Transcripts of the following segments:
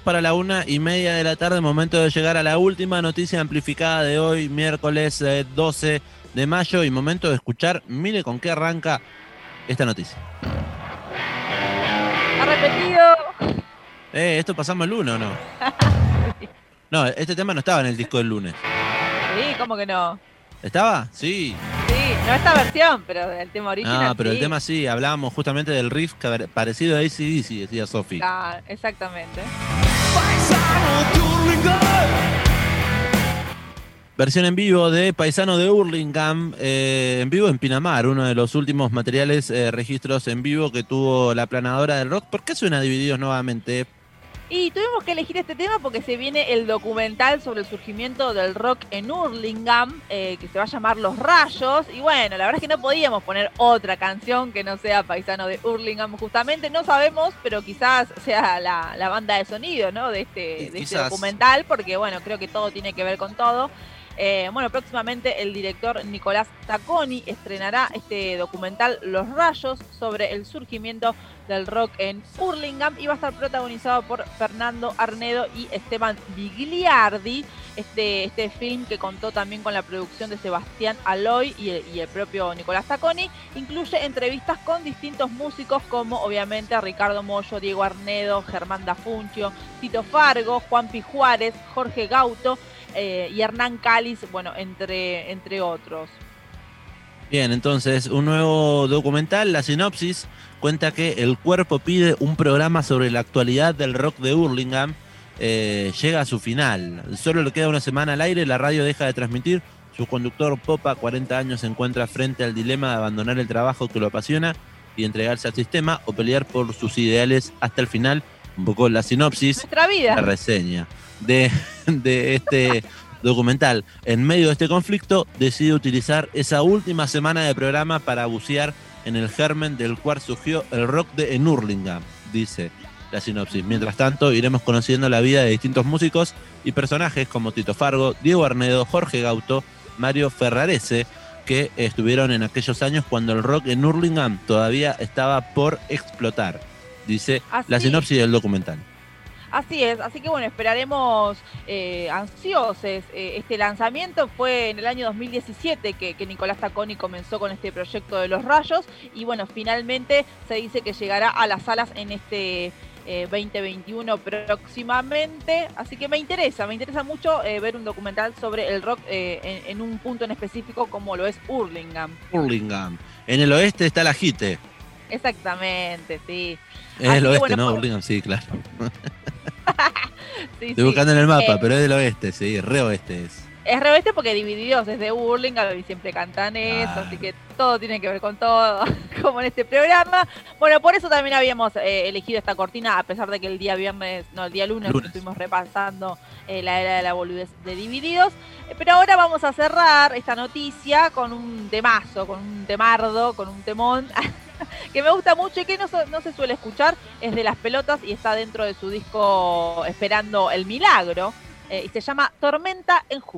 para la una y media de la tarde, momento de llegar a la última noticia amplificada de hoy, miércoles 12 eh, de mayo, y momento de escuchar, mire con qué arranca esta noticia. Ha repetido. Eh, esto pasamos el lunes o no? No, este tema no estaba en el disco del lunes. Sí, ¿cómo que no? ¿Estaba? Sí. Sí, no esta versión, pero el tema original. Ah, pero el tema sí, hablábamos justamente del riff parecido a ACDC, decía Sofi. Ah, exactamente. Versión en vivo de Paisano de Hurlingham, eh, en vivo en Pinamar, uno de los últimos materiales, eh, registros en vivo que tuvo la planadora del rock. ¿Por qué suena Divididos nuevamente? Y tuvimos que elegir este tema porque se viene el documental sobre el surgimiento del rock en Hurlingham, eh, que se va a llamar Los Rayos. Y bueno, la verdad es que no podíamos poner otra canción que no sea paisano de Hurlingham, justamente. No sabemos, pero quizás sea la, banda de sonido ¿no? de, este, de este documental, porque bueno, creo que todo tiene que ver con todo. Eh, bueno, próximamente el director Nicolás Tacconi estrenará este documental Los Rayos sobre el surgimiento del rock en Hurlingham y va a estar protagonizado por Fernando Arnedo y Esteban Bigliardi. Este, este film que contó también con la producción de Sebastián Aloy y el, propio Nicolás Tacconi, incluye entrevistas con distintos músicos como obviamente a Ricardo Mollo, Diego Arnedo, Germán Dafuncio, Tito Fargo, Juan Pijuárez, Jorge Gauto eh, y Hernán Cáliz, bueno, entre, entre otros. Bien, entonces, un nuevo documental, la sinopsis, cuenta que el cuerpo pide un programa sobre la actualidad del rock de Hurlingham. Eh, llega a su final. Solo le queda una semana al aire, la radio deja de transmitir. Su conductor Popa, 40 años, se encuentra frente al dilema de abandonar el trabajo que lo apasiona y entregarse al sistema o pelear por sus ideales hasta el final. Un poco la sinopsis, Nuestra vida. la reseña de, este documental. En medio de este conflicto, decide utilizar esa última semana de programa para bucear en el germen del cual surgió el rock de Enurlingham, dice la sinopsis. Mientras tanto, iremos conociendo la vida de distintos músicos y personajes como Tito Fargo, Diego Arnedo, Jorge Gauto, Mario Ferrarese, que estuvieron en aquellos años cuando el rock en Hurlingham todavía estaba por explotar, dice la sinopsis del documental. Así es, así que bueno, esperaremos eh, ansiosos. Eh, este lanzamiento fue en el año 2017 que, Nicolás Taconi comenzó con este proyecto de los rayos y bueno, finalmente se dice que llegará a las salas en este 2021 eh, próximamente. Así que me interesa, me interesa mucho ver un documental sobre el rock en, un punto en específico como lo es Hurlingham. Hurlingham. En el oeste está la Jite. Exactamente, sí. Es el oeste, ¿no? Hurlingham, sí, claro. Estoy buscando en el mapa, eh, pero es del oeste, sí, re oeste es. Es re oeste porque divididos desde Burlingame y siempre cantan eso, así que todo tiene que ver con todo, como en este programa. Bueno, por eso también habíamos eh, elegido esta cortina, a pesar de que el día viernes, no, el día lunes, estuvimos repasando eh, la era de la boludez de Divididos. pero ahora vamos a cerrar esta noticia con un temazo, con un temardo, con un temón. que me gusta mucho y que no, se suele escuchar, es de las pelotas y está dentro de su disco Esperando el Milagro, eh, y se llama Tormenta en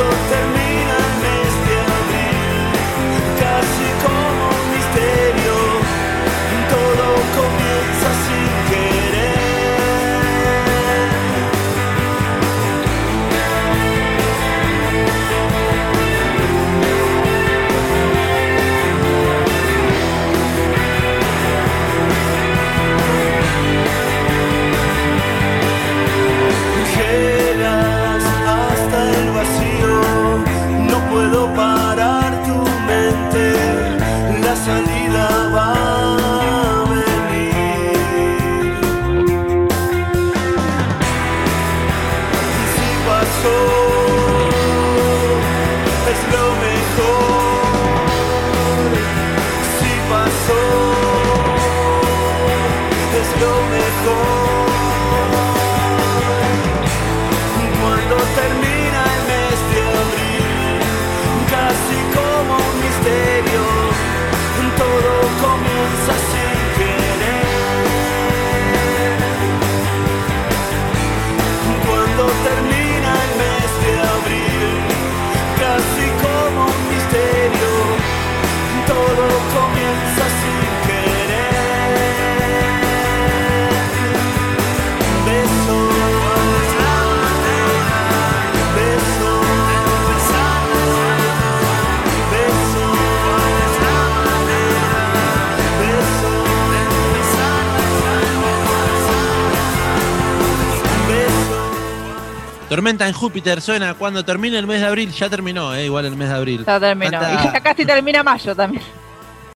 quando termina Tormenta en Júpiter suena cuando termine el mes de abril. Ya terminó, eh, igual el mes de abril. Ya terminó. Y ya casi termina mayo también.